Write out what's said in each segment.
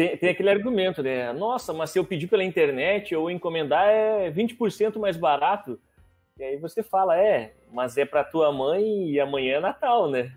tem, tem, aquele argumento, né? Nossa, mas se eu pedir pela internet ou encomendar é 20% mais barato. E aí você fala, é, mas é para tua mãe e amanhã é Natal, né?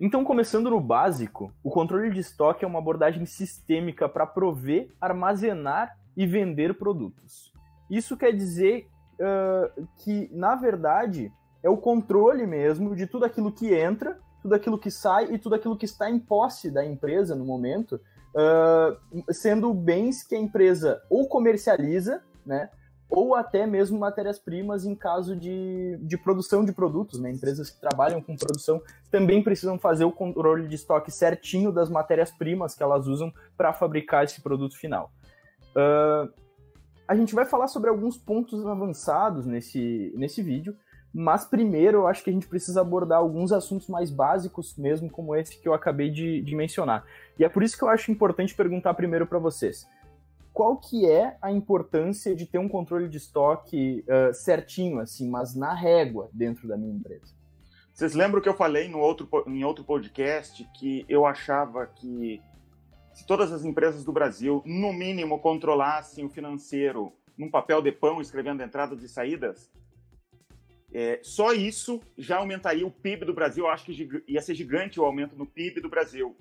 Então, começando no básico, o controle de estoque é uma abordagem sistêmica para prover, armazenar e vender produtos. Isso quer dizer uh, que, na verdade, é o controle mesmo de tudo aquilo que entra, tudo aquilo que sai e tudo aquilo que está em posse da empresa no momento, uh, sendo bens que a empresa ou comercializa, né, ou até mesmo matérias-primas em caso de, de produção de produtos. Né? Empresas que trabalham com produção também precisam fazer o controle de estoque certinho das matérias-primas que elas usam para fabricar esse produto final. Uh, a gente vai falar sobre alguns pontos avançados nesse, nesse vídeo, mas primeiro eu acho que a gente precisa abordar alguns assuntos mais básicos, mesmo como esse que eu acabei de, de mencionar. E é por isso que eu acho importante perguntar primeiro para vocês. Qual que é a importância de ter um controle de estoque uh, certinho, assim, mas na régua dentro da minha empresa? Vocês lembram que eu falei no outro, em outro podcast que eu achava que se todas as empresas do Brasil, no mínimo, controlassem o financeiro num papel de pão, escrevendo entradas e saídas, é, só isso já aumentaria o PIB do Brasil. Eu acho que ia ser gigante o aumento no PIB do Brasil.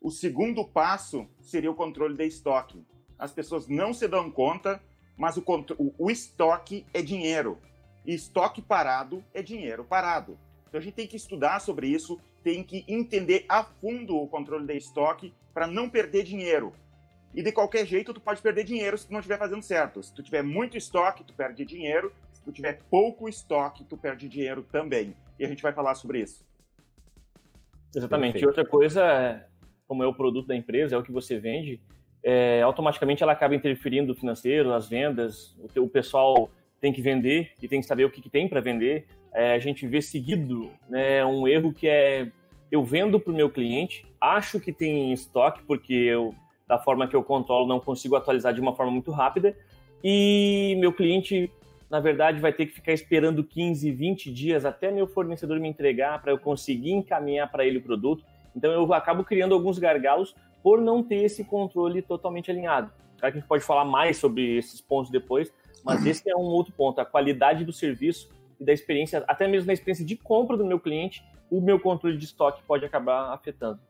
O segundo passo seria o controle de estoque. As pessoas não se dão conta, mas o, o, estoque é dinheiro. E estoque parado é dinheiro parado. Então a gente tem que estudar sobre isso, tem que entender a fundo o controle de estoque para não perder dinheiro. E de qualquer jeito, tu pode perder dinheiro se tu não estiver fazendo certo. Se tu tiver muito estoque, tu perde dinheiro se tu tiver pouco estoque, tu perde dinheiro também. E a gente vai falar sobre isso. Exatamente. Perfeito. E outra coisa, como é o produto da empresa, é o que você vende, é, automaticamente ela acaba interferindo no financeiro, nas vendas. O, teu, o pessoal tem que vender e tem que saber o que, que tem para vender. É, a gente vê seguido né, um erro que é eu vendo para o meu cliente, acho que tem estoque, porque eu, da forma que eu controlo, não consigo atualizar de uma forma muito rápida, e meu cliente na verdade, vai ter que ficar esperando 15, 20 dias até meu fornecedor me entregar para eu conseguir encaminhar para ele o produto. Então, eu acabo criando alguns gargalos por não ter esse controle totalmente alinhado. Claro que a gente pode falar mais sobre esses pontos depois, mas esse é um outro ponto, a qualidade do serviço e da experiência, até mesmo na experiência de compra do meu cliente, o meu controle de estoque pode acabar afetando.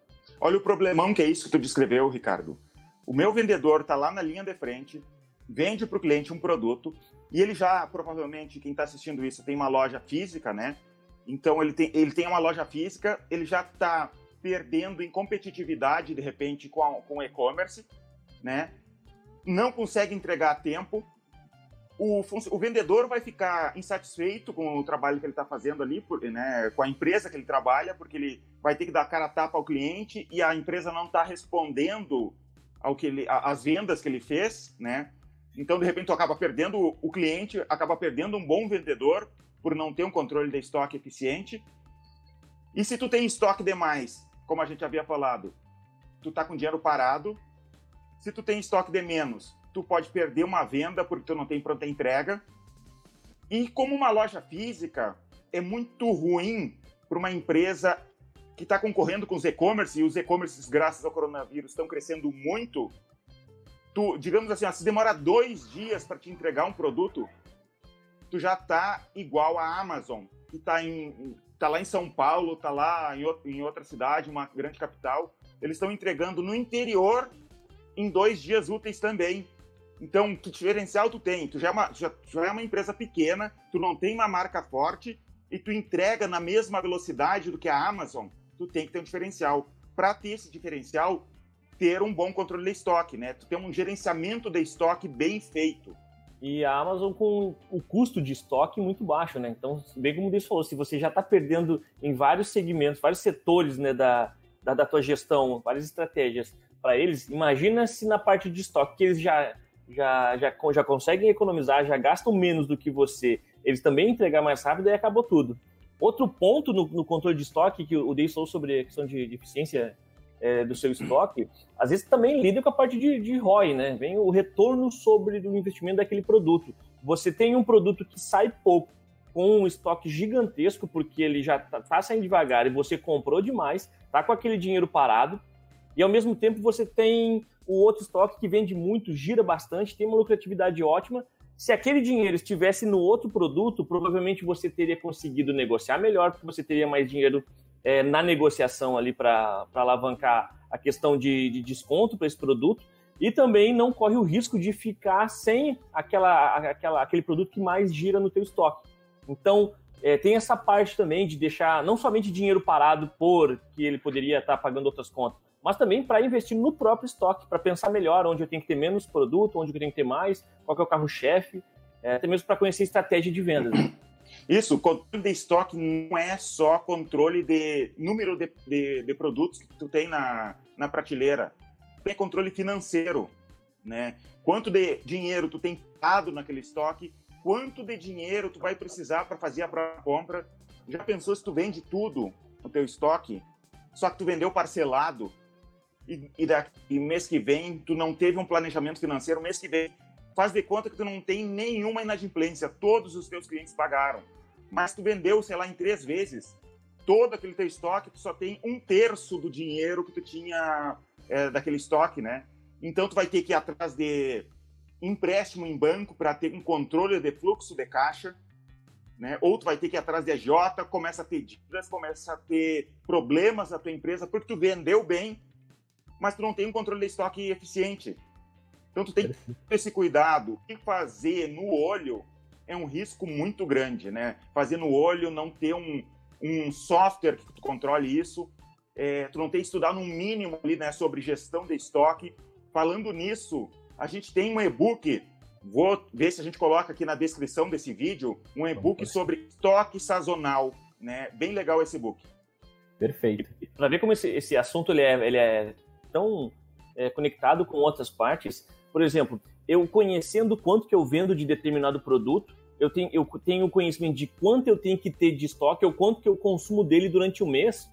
Olha o problemão que é isso que tu descreveu, Ricardo. O meu vendedor está lá na linha de frente, vende para o cliente um produto e ele já, provavelmente, quem está assistindo isso tem uma loja física, né? Então ele tem, ele tem uma loja física, ele já está perdendo em competitividade, de repente, com, a, com o e-commerce, né? Não consegue entregar a tempo. O, o vendedor vai ficar insatisfeito com o trabalho que ele está fazendo ali, por, né, com a empresa que ele trabalha, porque ele vai ter que dar cara a tapa ao cliente e a empresa não está respondendo ao que ele, as vendas que ele fez, né? Então, de repente, tu acaba perdendo o cliente, acaba perdendo um bom vendedor por não ter um controle de estoque eficiente. E se tu tem estoque demais, como a gente havia falado, tu tá com dinheiro parado. Se tu tem estoque de menos, tu pode perder uma venda porque tu não tem pronta entrega. E como uma loja física é muito ruim para uma empresa que está concorrendo com os e-commerce, e os e-commerces, graças ao coronavírus, estão crescendo muito, tu, digamos assim, se demora dois dias para te entregar um produto, tu já tá igual a Amazon, que tá, em, tá lá em São Paulo, tá lá em, em outra cidade, uma grande capital. Eles estão entregando no interior em dois dias úteis também. Então, que diferencial tu tem? Tu já é, uma, já, já é uma empresa pequena, tu não tem uma marca forte e tu entrega na mesma velocidade do que a Amazon, tu tem que ter um diferencial. Para ter esse diferencial, ter um bom controle de estoque, né? Tu ter um gerenciamento de estoque bem feito. E a Amazon com o custo de estoque muito baixo, né? Então, bem como o Deus falou, se você já está perdendo em vários segmentos, vários setores né, da, da, da tua gestão, várias estratégias para eles, imagina se na parte de estoque que eles já, já, já, já conseguem economizar, já gastam menos do que você, eles também entregar mais rápido e acabou tudo. Outro ponto no, no controle de estoque que o Deus falou sobre a questão de, de eficiência é, do seu estoque, às vezes também lida com a parte de, de ROI, né? Vem o retorno sobre o investimento daquele produto. Você tem um produto que sai pouco com um estoque gigantesco, porque ele já está tá saindo devagar e você comprou demais, tá com aquele dinheiro parado, e ao mesmo tempo você tem o outro estoque que vende muito, gira bastante, tem uma lucratividade ótima. Se aquele dinheiro estivesse no outro produto, provavelmente você teria conseguido negociar melhor, porque você teria mais dinheiro é, na negociação ali para alavancar a questão de, de desconto para esse produto e também não corre o risco de ficar sem aquela, aquela, aquele produto que mais gira no teu estoque. Então, é, tem essa parte também de deixar não somente dinheiro parado por que ele poderia estar pagando outras contas, mas também para investir no próprio estoque, para pensar melhor onde eu tenho que ter menos produto, onde eu tenho que ter mais, qual é o carro-chefe, é, até mesmo para conhecer estratégia de vendas. Isso, controle de estoque não é só controle de número de, de, de produtos que tu tem na, na prateleira tem controle financeiro, né? Quanto de dinheiro tu tem dado naquele estoque, quanto de dinheiro tu vai precisar para fazer a própria compra. Já pensou se tu vende tudo no teu estoque, só que tu vendeu parcelado e, e, daqui, e mês que vem tu não teve um planejamento financeiro, mês que vem faz de conta que tu não tem nenhuma inadimplência, todos os teus clientes pagaram, mas tu vendeu, sei lá, em três vezes todo aquele teu estoque, tu só tem um terço do dinheiro que tu tinha é, daquele estoque, né? Então tu vai ter que ir atrás de empréstimo em banco para ter um controle de fluxo de caixa, né? Ou tu vai ter que ir atrás de AJ, começa a ter dívidas, começa a ter problemas na tua empresa porque tu vendeu bem, mas tu não tem um controle de estoque eficiente. Então tu tem que ter esse cuidado. O que fazer no olho é um risco muito grande, né? Fazer no olho, não ter um, um software que tu controle isso, é, tu não tem estudado um mínimo ali, né, sobre gestão de estoque. Falando nisso, a gente tem um e-book, vou ver se a gente coloca aqui na descrição desse vídeo, um e-book sobre estoque sazonal, né? Bem legal esse e-book. Perfeito. Para ver como esse, esse assunto ele é, ele é tão é, conectado com outras partes, por exemplo, eu conhecendo quanto que eu vendo de determinado produto, eu tenho, eu tenho conhecimento de quanto eu tenho que ter de estoque, ou quanto que eu consumo dele durante o mês,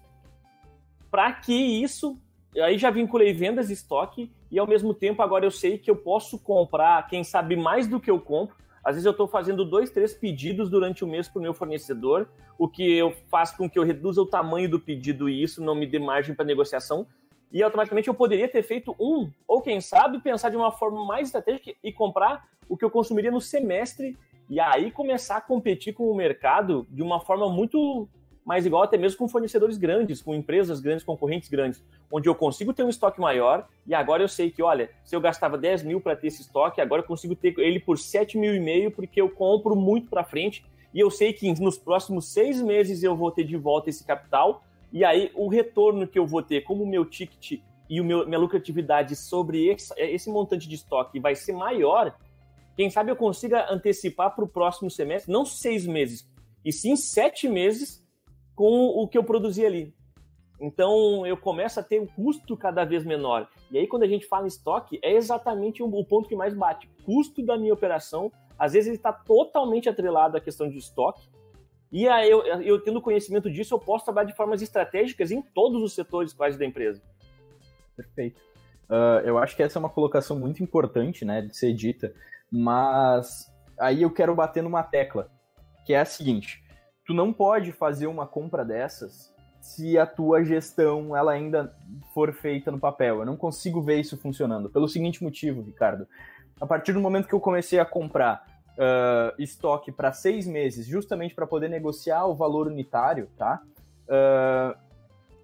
para que isso. Aí já vinculei vendas e estoque, e ao mesmo tempo agora eu sei que eu posso comprar, quem sabe, mais do que eu compro. Às vezes eu estou fazendo dois, três pedidos durante o mês para o meu fornecedor, o que eu faço com que eu reduza o tamanho do pedido e isso não me dê margem para negociação. E automaticamente eu poderia ter feito um, ou quem sabe pensar de uma forma mais estratégica e comprar o que eu consumiria no semestre e aí começar a competir com o mercado de uma forma muito mas igual até mesmo com fornecedores grandes, com empresas grandes, concorrentes grandes, onde eu consigo ter um estoque maior e agora eu sei que, olha, se eu gastava 10 mil para ter esse estoque, agora eu consigo ter ele por 7 mil e meio porque eu compro muito para frente e eu sei que nos próximos seis meses eu vou ter de volta esse capital e aí o retorno que eu vou ter como o meu ticket e o meu, minha lucratividade sobre esse, esse montante de estoque vai ser maior, quem sabe eu consiga antecipar para o próximo semestre, não seis meses, e sim sete meses com o que eu produzi ali. Então eu começo a ter um custo cada vez menor. E aí, quando a gente fala em estoque, é exatamente o ponto que mais bate. Custo da minha operação, às vezes ele está totalmente atrelado à questão de estoque. E aí, eu, eu tendo conhecimento disso, eu posso trabalhar de formas estratégicas em todos os setores quase da empresa. Perfeito. Uh, eu acho que essa é uma colocação muito importante, né, de ser dita. Mas aí eu quero bater numa tecla, que é a seguinte: tu não pode fazer uma compra dessas se a tua gestão ela ainda for feita no papel. Eu não consigo ver isso funcionando. Pelo seguinte motivo, Ricardo. A partir do momento que eu comecei a comprar uh, estoque para seis meses, justamente para poder negociar o valor unitário, tá? Uh,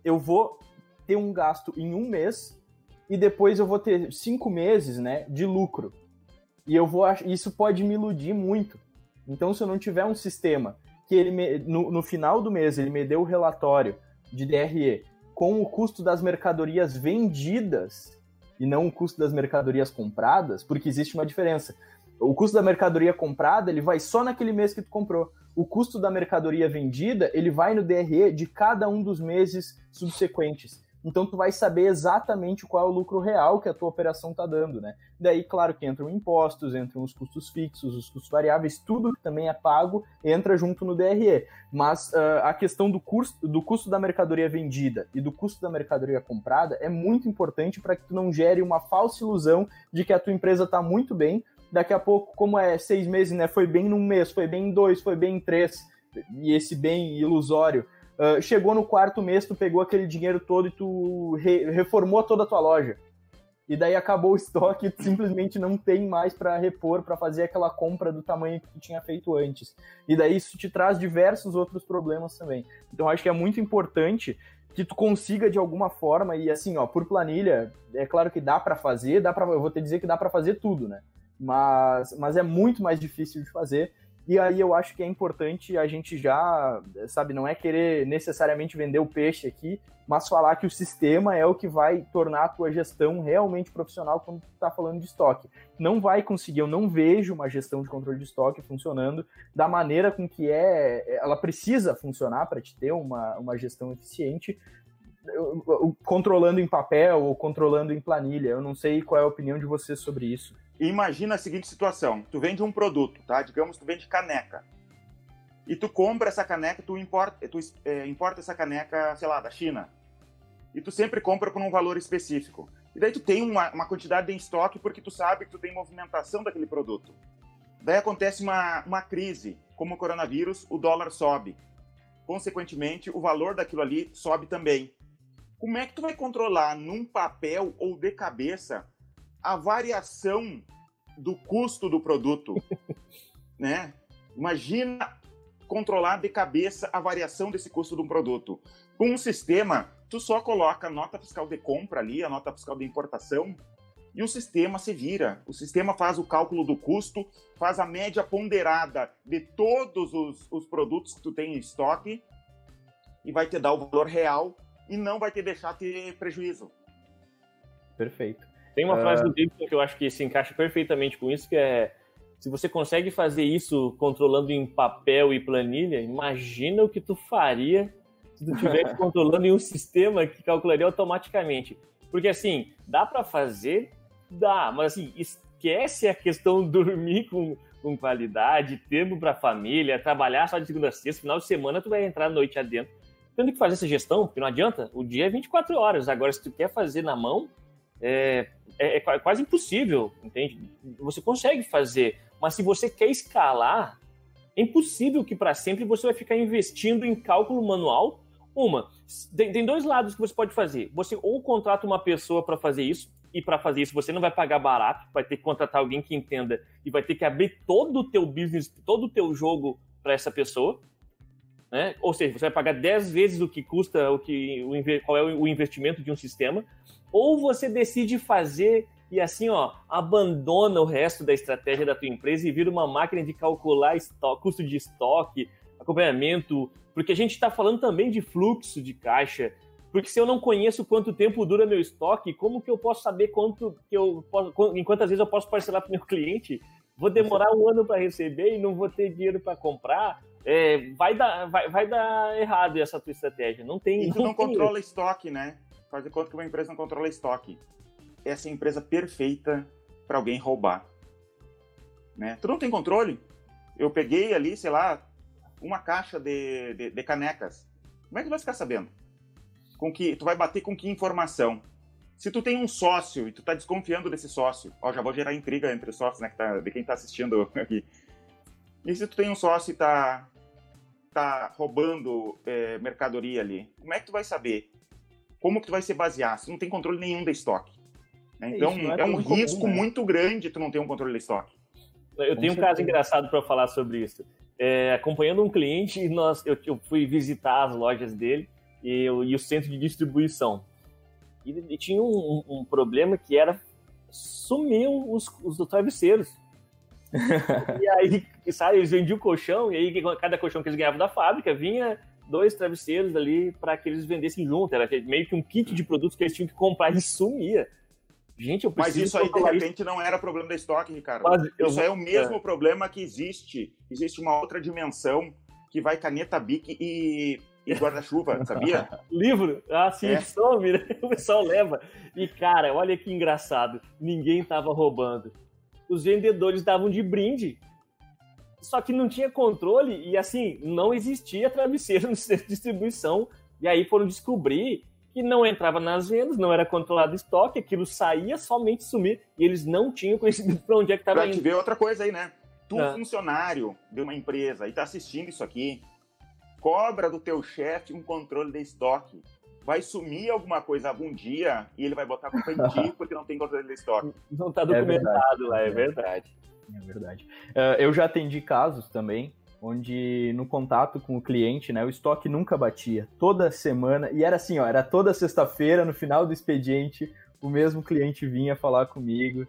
eu vou ter um gasto em um mês e depois eu vou ter cinco meses, né, de lucro. E eu vou isso pode me iludir muito. Então, se eu não tiver um sistema que ele me, no, no final do mês ele me deu o relatório de DRE com o custo das mercadorias vendidas e não o custo das mercadorias compradas, porque existe uma diferença. O custo da mercadoria comprada, ele vai só naquele mês que tu comprou. O custo da mercadoria vendida, ele vai no DRE de cada um dos meses subsequentes. Então tu vai saber exatamente qual é o lucro real que a tua operação está dando, né? Daí, claro que entram impostos, entram os custos fixos, os custos variáveis, tudo que também é pago entra junto no DRE. Mas uh, a questão do custo, do custo da mercadoria vendida e do custo da mercadoria comprada é muito importante para que tu não gere uma falsa ilusão de que a tua empresa está muito bem. Daqui a pouco, como é seis meses, né? Foi bem num mês, foi bem em dois, foi bem em três e esse bem ilusório, uh, chegou no quarto mês, tu pegou aquele dinheiro todo e tu re reformou toda a tua loja. E daí acabou o estoque, tu simplesmente não tem mais para repor, para fazer aquela compra do tamanho que tu tinha feito antes. E daí isso te traz diversos outros problemas também. Então acho que é muito importante que tu consiga de alguma forma e assim, ó, por planilha, é claro que dá para fazer, dá para eu vou te dizer que dá para fazer tudo, né? Mas mas é muito mais difícil de fazer. E aí eu acho que é importante a gente já, sabe, não é querer necessariamente vender o peixe aqui, mas falar que o sistema é o que vai tornar a tua gestão realmente profissional quando tu está falando de estoque. Não vai conseguir, eu não vejo uma gestão de controle de estoque funcionando da maneira com que é, ela precisa funcionar para te ter uma, uma gestão eficiente, controlando em papel ou controlando em planilha. Eu não sei qual é a opinião de vocês sobre isso. Imagina a seguinte situação: tu vende um produto, tá? Digamos, tu vende caneca. E tu compra essa caneca, tu importa, tu, é, importa essa caneca, sei lá, da China. E tu sempre compra por um valor específico. E daí tu tem uma, uma quantidade em estoque porque tu sabe que tu tem movimentação daquele produto. Daí acontece uma, uma crise, como o coronavírus, o dólar sobe. Consequentemente, o valor daquilo ali sobe também. Como é que tu vai controlar num papel ou de cabeça a variação do custo do produto, né? Imagina controlar de cabeça a variação desse custo de um produto. Com um sistema, tu só coloca a nota fiscal de compra ali, a nota fiscal de importação, e o sistema se vira. O sistema faz o cálculo do custo, faz a média ponderada de todos os, os produtos que tu tem em estoque e vai te dar o valor real e não vai te deixar ter prejuízo. Perfeito. Tem uma frase do Gibson que eu acho que se encaixa perfeitamente com isso, que é se você consegue fazer isso controlando em papel e planilha, imagina o que tu faria se tu estivesse controlando em um sistema que calcularia automaticamente. Porque assim, dá para fazer, dá, mas assim, esquece a questão de dormir com, com qualidade, tempo para família, trabalhar só de segunda a sexta, final de semana tu vai entrar à noite adentro. Tendo que fazer essa gestão, porque não adianta, o dia é 24 horas. Agora, se tu quer fazer na mão, é, é, é quase impossível, entende? Você consegue fazer, mas se você quer escalar, é impossível que para sempre você vai ficar investindo em cálculo manual. Uma, tem, tem dois lados que você pode fazer. Você ou contrata uma pessoa para fazer isso, e para fazer isso você não vai pagar barato, vai ter que contratar alguém que entenda e vai ter que abrir todo o teu business, todo o teu jogo para essa pessoa. Né? Ou seja, você vai pagar 10 vezes o que custa, o que, o, qual é o investimento de um sistema ou você decide fazer e assim, ó, abandona o resto da estratégia da tua empresa e vira uma máquina de calcular estoque, custo de estoque, acompanhamento, porque a gente está falando também de fluxo de caixa. Porque se eu não conheço quanto tempo dura meu estoque, como que eu posso saber quanto que eu posso, em quantas vezes eu posso parcelar para o meu cliente? Vou demorar um ano para receber e não vou ter dinheiro para comprar. É, vai, dar, vai, vai dar errado essa tua estratégia. Não tem. E tu não, não controla estoque, né? fazer conta que uma empresa não controla estoque. Essa é a empresa perfeita para alguém roubar. Né? Tu não tem controle? Eu peguei ali, sei lá, uma caixa de, de, de canecas. Como é que tu vai ficar sabendo? Com que tu vai bater com que informação? Se tu tem um sócio e tu tá desconfiando desse sócio, ó, já vou gerar intriga entre os sócios, né, que tá, de quem tá assistindo aqui. E se tu tem um sócio e tá, tá roubando é, mercadoria ali, como é que tu vai saber como que tu vai se basear? Você não tem controle nenhum da estoque. Né? Então, é, é um risco comum, né? muito grande tu não ter um controle da estoque. Eu tenho um caso engraçado para falar sobre isso. É, acompanhando um cliente, nós, eu, eu, fui visitar as lojas dele e, eu, e o centro de distribuição. E, e tinha um, um, problema que era sumiu os, os travesseiros. e aí, sabe, eles vendiam o colchão, e aí cada colchão que eles ganhavam da fábrica vinha dois travesseiros ali para que eles vendessem junto. Era meio que um kit de produtos que eles tinham que comprar e sumia. Gente, eu preciso Mas isso aí, de repente, isso. não era problema da estoque, Ricardo. Mas isso é o mesmo é. problema que existe. Existe uma outra dimensão que vai caneta Bic e, e guarda-chuva, sabia? Livro? Ah, sim, é. some, né? O pessoal leva. E, cara, olha que engraçado. Ninguém tava roubando. Os vendedores davam de brinde só que não tinha controle e assim, não existia travesseiro no centro de distribuição. E aí foram descobrir que não entrava nas vendas, não era controlado estoque, aquilo saía, somente sumir, e eles não tinham conhecimento para onde é que estava indo. Pra te ver outra coisa aí, né? Tu, é. funcionário de uma empresa, e tá assistindo isso aqui, cobra do teu chefe um controle de estoque. Vai sumir alguma coisa algum dia e ele vai botar culpa em ti porque não tem controle de estoque. Não está documentado é lá, é verdade. É verdade. Uh, eu já atendi casos também onde no contato com o cliente, né, o estoque nunca batia, toda semana, e era assim, ó, era toda sexta-feira, no final do expediente, o mesmo cliente vinha falar comigo,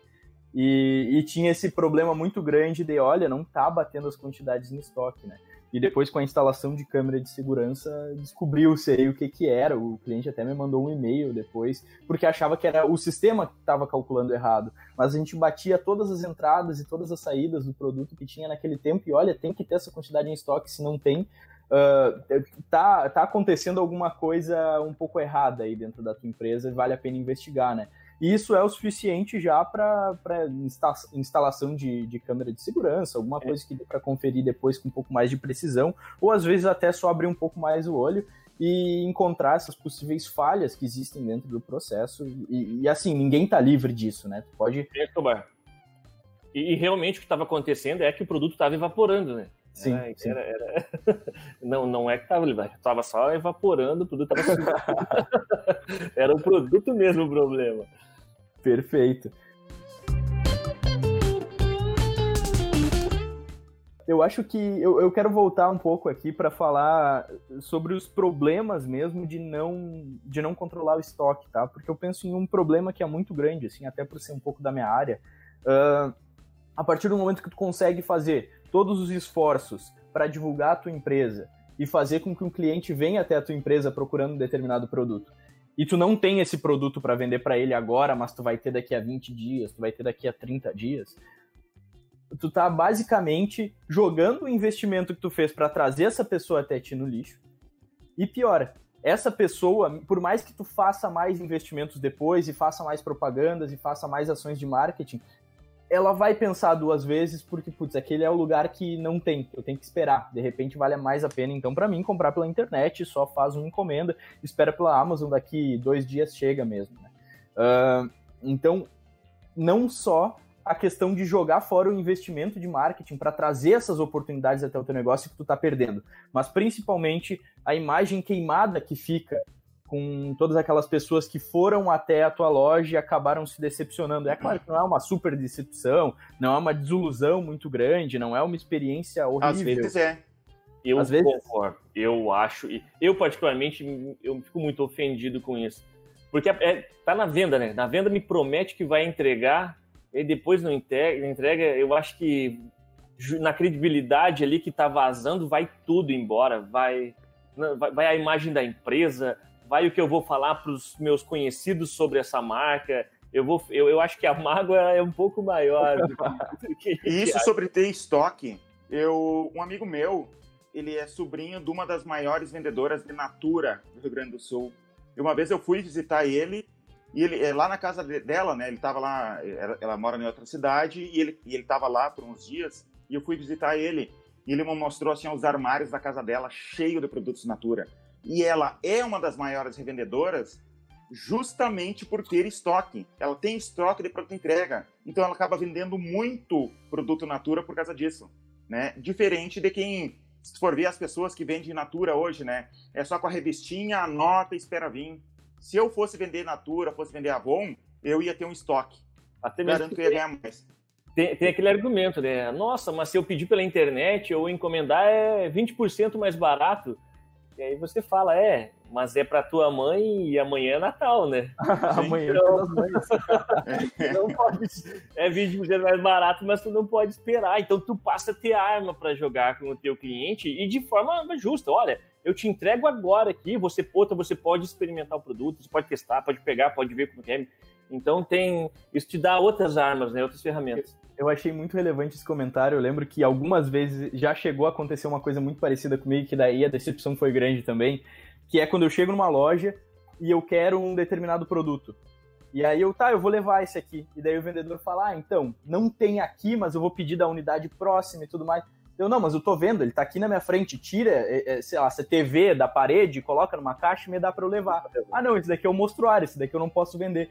e, e, tinha esse problema muito grande de, olha, não tá batendo as quantidades no estoque, né? E depois, com a instalação de câmera de segurança, descobriu-se aí o que que era. O cliente até me mandou um e-mail depois, porque achava que era o sistema que estava calculando errado. Mas a gente batia todas as entradas e todas as saídas do produto que tinha naquele tempo, e olha, tem que ter essa quantidade em estoque, se não tem, uh, tá, tá acontecendo alguma coisa um pouco errada aí dentro da tua empresa, vale a pena investigar, né? E isso é o suficiente já para insta instalação de, de, câmera de segurança, alguma é. coisa que dê para conferir depois com um pouco mais de precisão, ou às vezes até só abrir um pouco mais o olho e encontrar essas possíveis falhas que existem dentro do processo. E, e assim, ninguém está livre disso, né? Tu pode. E, e realmente o que estava acontecendo é que o produto estava evaporando, né? Sim, era, sim. Era, era... não, não é que estava estava só evaporando, o produto estava Era o produto mesmo o problema. Perfeito. Eu acho que eu, eu quero voltar um pouco aqui para falar sobre os problemas mesmo de não de não controlar o estoque, tá? Porque eu penso em um problema que é muito grande, assim, até por ser um pouco da minha área. Uh, a partir do momento que tu consegue fazer todos os esforços para divulgar a tua empresa e fazer com que um cliente venha até a tua empresa procurando um determinado produto, e tu não tem esse produto para vender para ele agora, mas tu vai ter daqui a 20 dias, tu vai ter daqui a 30 dias, tu tá basicamente jogando o investimento que tu fez para trazer essa pessoa até ti no lixo. E pior, essa pessoa, por mais que tu faça mais investimentos depois e faça mais propagandas e faça mais ações de marketing, ela vai pensar duas vezes porque, putz, aquele é o lugar que não tem, eu tenho que esperar. De repente vale mais a pena, então, para mim, comprar pela internet, só faz uma encomenda, espera pela Amazon, daqui dois dias chega mesmo. Né? Uh, então, não só a questão de jogar fora o investimento de marketing para trazer essas oportunidades até o teu negócio que tu está perdendo, mas principalmente a imagem queimada que fica com todas aquelas pessoas que foram até a tua loja e acabaram se decepcionando. É claro que não é uma super decepção, não é uma desilusão muito grande, não é uma experiência horrível. Às vezes é. Eu Às vezes... concordo. Eu acho, eu particularmente, eu fico muito ofendido com isso. Porque é, tá na venda, né? Na venda me promete que vai entregar e depois não entrega, entrega eu acho que na credibilidade ali que tá vazando vai tudo embora, vai vai a imagem da empresa, vai o que eu vou falar para os meus conhecidos sobre essa marca. Eu, vou, eu, eu acho que a mágoa é um pouco maior. Do que, e isso sobre ter estoque. Eu, um amigo meu, ele é sobrinho de uma das maiores vendedoras de Natura do Rio Grande do Sul. E uma vez eu fui visitar ele e ele é lá na casa dela, né? Ele estava lá, ela, ela, mora em outra cidade e ele e ele estava lá por uns dias e eu fui visitar ele e ele me mostrou assim os armários da casa dela cheio de produtos Natura e ela é uma das maiores revendedoras justamente por ter estoque. Ela tem estoque de pronta entrega, então ela acaba vendendo muito produto Natura por causa disso, né? Diferente de quem, se for ver as pessoas que vendem Natura hoje, né? É só com a revistinha, anota e espera vir. Se eu fosse vender Natura, fosse vender Avon, eu ia ter um estoque. Até mesmo Garanto que eu ia ganhar mais. Tem, tem, aquele argumento, né? Nossa, mas se eu pedir pela internet ou encomendar é 20% mais barato. E aí você fala, é, mas é para tua mãe e amanhã é Natal, né? amanhã é então, mães. não pode, é 20% mais barato, mas tu não pode esperar. Então tu passa a ter arma para jogar com o teu cliente e de forma justa. Olha, eu te entrego agora aqui, você outra, você pode experimentar o produto, você pode testar, pode pegar, pode ver como é. Então tem, isso te dá outras armas, né, outras ferramentas. Eu achei muito relevante esse comentário. Eu lembro que algumas vezes já chegou a acontecer uma coisa muito parecida comigo, que daí a decepção foi grande também, que é quando eu chego numa loja e eu quero um determinado produto. E aí eu, tá, eu vou levar esse aqui. E daí o vendedor fala, ah, então, não tem aqui, mas eu vou pedir da unidade próxima e tudo mais. Eu, não, mas eu tô vendo, ele tá aqui na minha frente, tira, é, é, sei lá, essa TV da parede, coloca numa caixa e me dá pra eu levar. Ah, não, esse daqui é o mostruário, esse daqui eu não posso vender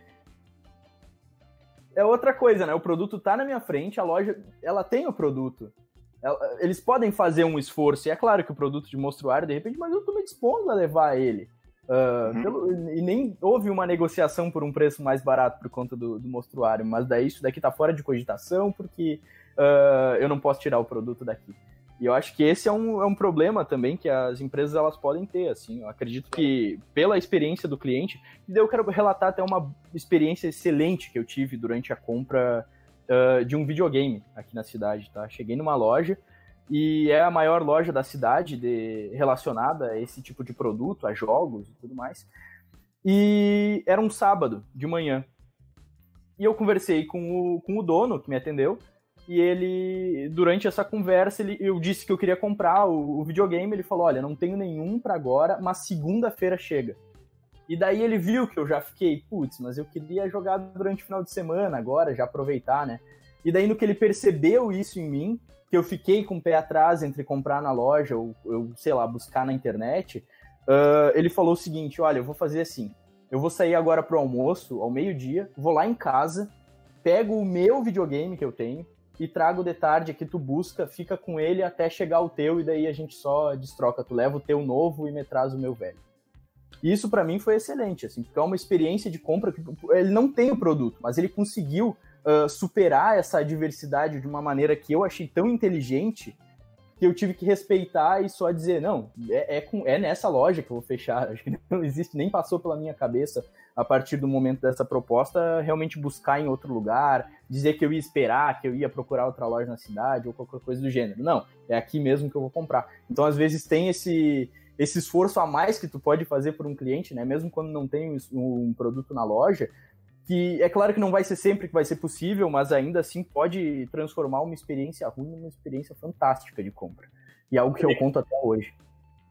é outra coisa, né? O produto tá na minha frente, a loja, ela tem o produto. Eles podem fazer um esforço, e é claro que o produto de monstruário, de repente, mas eu estou me dispondo a levar ele. Uh, uhum. pelo, e nem houve uma negociação por um preço mais barato por conta do, do monstruário, mas daí isso daqui está fora de cogitação porque uh, eu não posso tirar o produto daqui. E eu acho que esse é um, é um problema também que as empresas elas podem ter, assim. Eu acredito que pela experiência do cliente, e eu quero relatar até uma experiência excelente que eu tive durante a compra uh, de um videogame aqui na cidade, tá? Cheguei numa loja e é a maior loja da cidade de, relacionada a esse tipo de produto, a jogos e tudo mais. E era um sábado de manhã. E eu conversei com o, com o dono que me atendeu e ele, durante essa conversa, ele, eu disse que eu queria comprar o, o videogame. Ele falou: Olha, não tenho nenhum para agora, mas segunda-feira chega. E daí ele viu que eu já fiquei, putz, mas eu queria jogar durante o final de semana agora, já aproveitar, né? E daí no que ele percebeu isso em mim, que eu fiquei com o pé atrás entre comprar na loja ou, eu, sei lá, buscar na internet, uh, ele falou o seguinte: olha, eu vou fazer assim. Eu vou sair agora pro almoço, ao meio-dia, vou lá em casa, pego o meu videogame que eu tenho, e trago de tarde aqui, tu busca, fica com ele até chegar o teu e daí a gente só destroca. Tu leva o teu novo e me traz o meu velho. Isso para mim foi excelente, assim, porque é uma experiência de compra que ele não tem o produto, mas ele conseguiu uh, superar essa diversidade de uma maneira que eu achei tão inteligente que eu tive que respeitar e só dizer, não, é, é, com, é nessa loja que eu vou fechar. Acho que não existe, nem passou pela minha cabeça a partir do momento dessa proposta, realmente buscar em outro lugar, dizer que eu ia esperar, que eu ia procurar outra loja na cidade ou qualquer coisa do gênero. Não, é aqui mesmo que eu vou comprar. Então, às vezes, tem esse, esse esforço a mais que tu pode fazer por um cliente, né? Mesmo quando não tem um produto na loja, que é claro que não vai ser sempre que vai ser possível, mas ainda assim pode transformar uma experiência ruim numa experiência fantástica de compra. E é algo que eu conto até hoje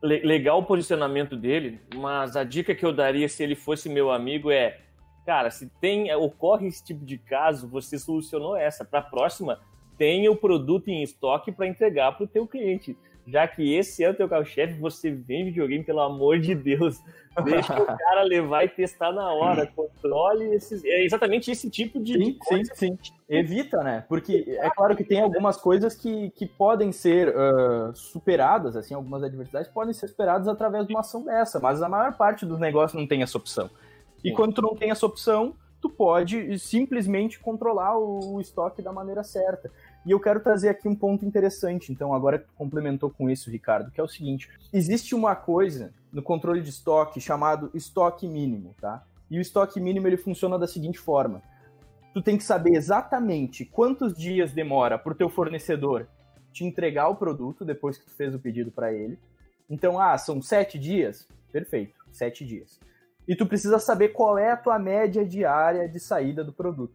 legal o posicionamento dele, mas a dica que eu daria se ele fosse meu amigo é, cara, se tem ocorre esse tipo de caso, você solucionou essa. Para a próxima, tenha o produto em estoque para entregar para o teu cliente. Já que esse é o teu carro-chefe, você vende videogame, pelo amor de Deus. Deixa o cara levar e testar na hora. Controle esses. É exatamente esse tipo de. Sim, sim, sim. Evita, né? Porque é claro que tem algumas coisas que, que podem ser uh, superadas, assim, algumas adversidades podem ser superadas através de uma ação dessa, mas a maior parte dos negócios não tem essa opção. E sim. quando tu não tem essa opção, tu pode simplesmente controlar o, o estoque da maneira certa. E eu quero trazer aqui um ponto interessante, então, agora complementou com isso, Ricardo, que é o seguinte: existe uma coisa no controle de estoque chamado estoque mínimo, tá? E o estoque mínimo ele funciona da seguinte forma: tu tem que saber exatamente quantos dias demora para o teu fornecedor te entregar o produto depois que tu fez o pedido para ele. Então, ah, são sete dias? Perfeito, sete dias. E tu precisa saber qual é a tua média diária de saída do produto,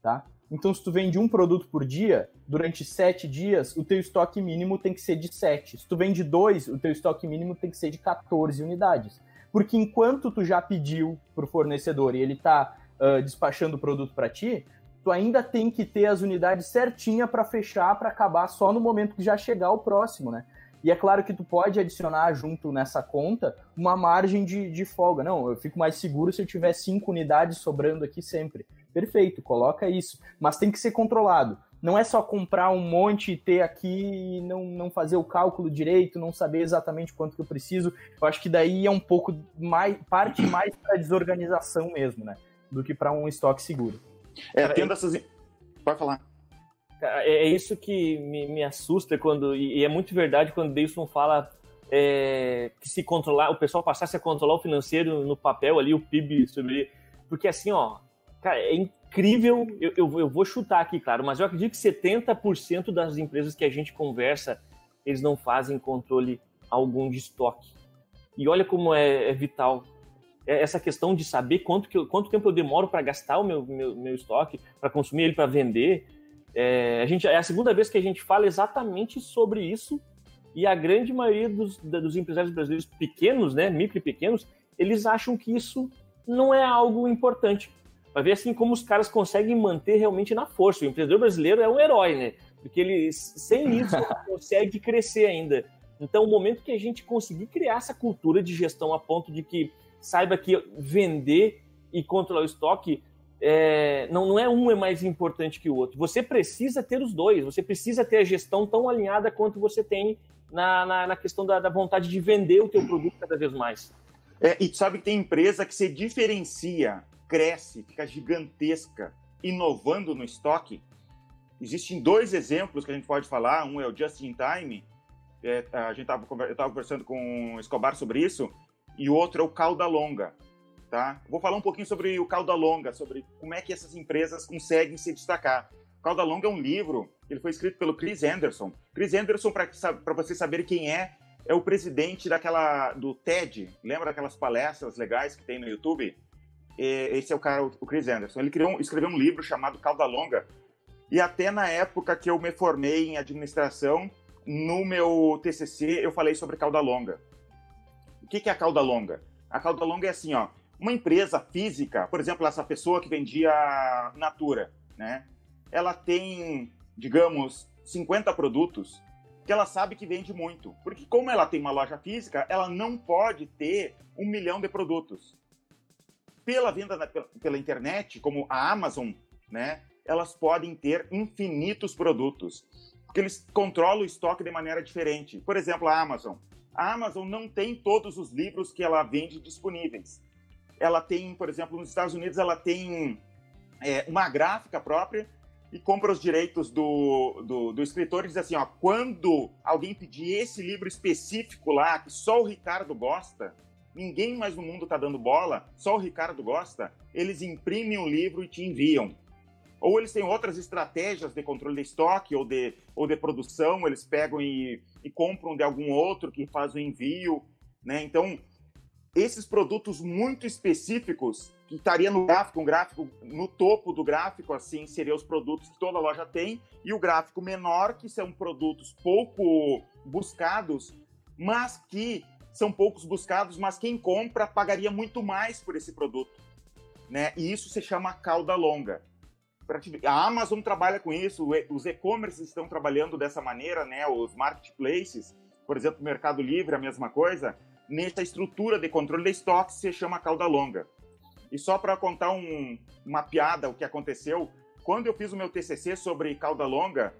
tá? Então, se tu vende um produto por dia, durante sete dias, o teu estoque mínimo tem que ser de sete. Se tu vende dois, o teu estoque mínimo tem que ser de 14 unidades. Porque enquanto tu já pediu para o fornecedor e ele está uh, despachando o produto para ti, tu ainda tem que ter as unidades certinha para fechar, para acabar só no momento que já chegar o próximo, né? E é claro que tu pode adicionar junto nessa conta uma margem de, de folga. Não, eu fico mais seguro se eu tiver cinco unidades sobrando aqui sempre. Perfeito, coloca isso. Mas tem que ser controlado. Não é só comprar um monte e ter aqui e não, não fazer o cálculo direito, não saber exatamente quanto que eu preciso. Eu acho que daí é um pouco mais parte mais para desorganização mesmo, né? Do que para um estoque seguro. É, tendo essas. Pode falar. É, é isso que me, me assusta quando. E é muito verdade quando Deilson fala é, que se controlar, o pessoal passasse a controlar o financeiro no papel ali, o PIB sobre. Porque assim, ó, cara, é incrível. Eu, eu, eu vou chutar aqui, claro, mas eu acredito que 70% das empresas que a gente conversa, eles não fazem controle algum de estoque. E olha como é, é vital é essa questão de saber quanto, que eu, quanto tempo eu demoro para gastar o meu, meu, meu estoque, para consumir ele, para vender. É, a gente, é a segunda vez que a gente fala exatamente sobre isso e a grande maioria dos, dos empresários brasileiros pequenos, né, micro e pequenos, eles acham que isso não é algo importante. Vai ver assim como os caras conseguem manter realmente na força. O empreendedor brasileiro é um herói, né? Porque ele, sem isso, consegue crescer ainda. Então, o momento que a gente conseguir criar essa cultura de gestão a ponto de que saiba que vender e controlar o estoque é, não, não é um é mais importante que o outro. Você precisa ter os dois, você precisa ter a gestão tão alinhada quanto você tem na, na, na questão da, da, vontade de vender o teu produto cada vez mais. É, e tu sabe que tem empresa que se diferencia, cresce, fica gigantesca, inovando no estoque. Existem dois exemplos que a gente pode falar. Um é o Just in Time. É, a gente tava, eu estava conversando com o Escobar sobre isso. E o outro é o Cauda Longa. Tá? Vou falar um pouquinho sobre o Cauda Longa, sobre como é que essas empresas conseguem se destacar. Cauda Longa é um livro, ele foi escrito pelo Chris Anderson. Chris Anderson, para vocês saberem quem é, é o presidente daquela do TED. Lembra daquelas palestras legais que tem no YouTube? Esse é o cara, o Chris Anderson. Ele criou, escreveu um livro chamado Cauda Longa. E até na época que eu me formei em administração, no meu TCC eu falei sobre cauda longa. O que é a cauda longa? A cauda longa é assim, ó, uma empresa física, por exemplo, essa pessoa que vendia Natura, né? ela tem, digamos, 50 produtos que ela sabe que vende muito. Porque como ela tem uma loja física, ela não pode ter um milhão de produtos. Pela venda pela, pela internet, como a Amazon, né, elas podem ter infinitos produtos. Porque eles controlam o estoque de maneira diferente. Por exemplo, a Amazon. A Amazon não tem todos os livros que ela vende disponíveis. Ela tem, por exemplo, nos Estados Unidos, ela tem é, uma gráfica própria e compra os direitos do, do, do, escritor e diz assim, ó, quando alguém pedir esse livro específico lá, que só o Ricardo gosta, ninguém mais no mundo tá dando bola, só o Ricardo gosta, eles imprimem um livro e te enviam. Ou eles têm outras estratégias de controle de estoque ou de, ou de produção, eles pegam e, e compram de algum outro que faz o envio, né? Então, esses produtos muito específicos que estaria no gráfico, um gráfico no topo do gráfico, assim, seriam os produtos que toda loja tem, e o gráfico menor, que são produtos pouco buscados, mas que são poucos buscados, mas quem compra pagaria muito mais por esse produto, né? E isso se chama cauda longa. A Amazon trabalha com isso, os e-commerces estão trabalhando dessa maneira, né? Os marketplaces, por exemplo, o Mercado Livre, a mesma coisa nessa estrutura de controle de estoque se chama cauda longa. E só para contar um, uma piada, o que aconteceu, quando eu fiz o meu TCC sobre cauda longa,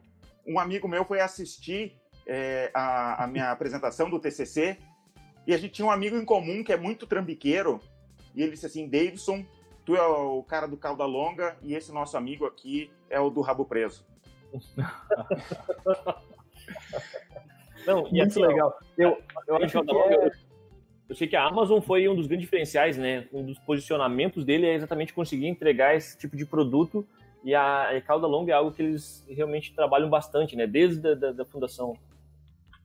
um amigo meu foi assistir é, a, a, minha apresentação do TCC e a gente tinha um amigo em comum que é muito trambiqueiro e ele disse assim, Davidson, tu é o cara do cauda longa e esse nosso amigo aqui é o do rabo preso. Não, e assim, legal. Eu, eu acho que é... Eu sei que a Amazon foi um dos grandes diferenciais, né? Um dos posicionamentos dele é exatamente conseguir entregar esse tipo de produto e a, a cauda longa é algo que eles realmente trabalham bastante, né? Desde a da, da fundação.